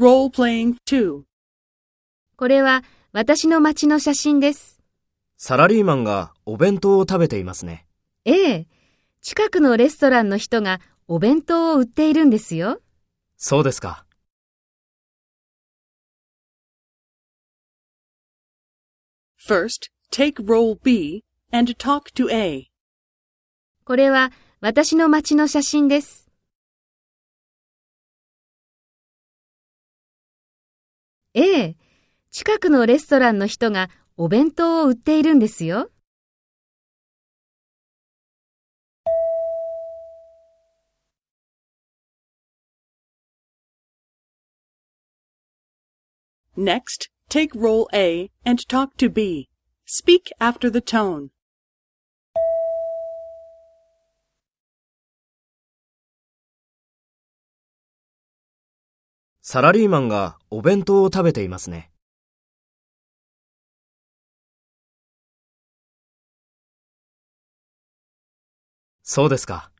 Role-playing 2. これは私の町の写真です。サラリーマンがお弁当を食べていますね。ええ、近くのレストランの人がお弁当を売っているんですよ。そうですか。First, take role B and talk to A. これは私の町の写真です。ええ、近くのレストランの人がお弁当を売っているんですよ。Next, take role A and talk to B. Speak after the tone. サラリーマンがお弁当を食べていますね。そうですか。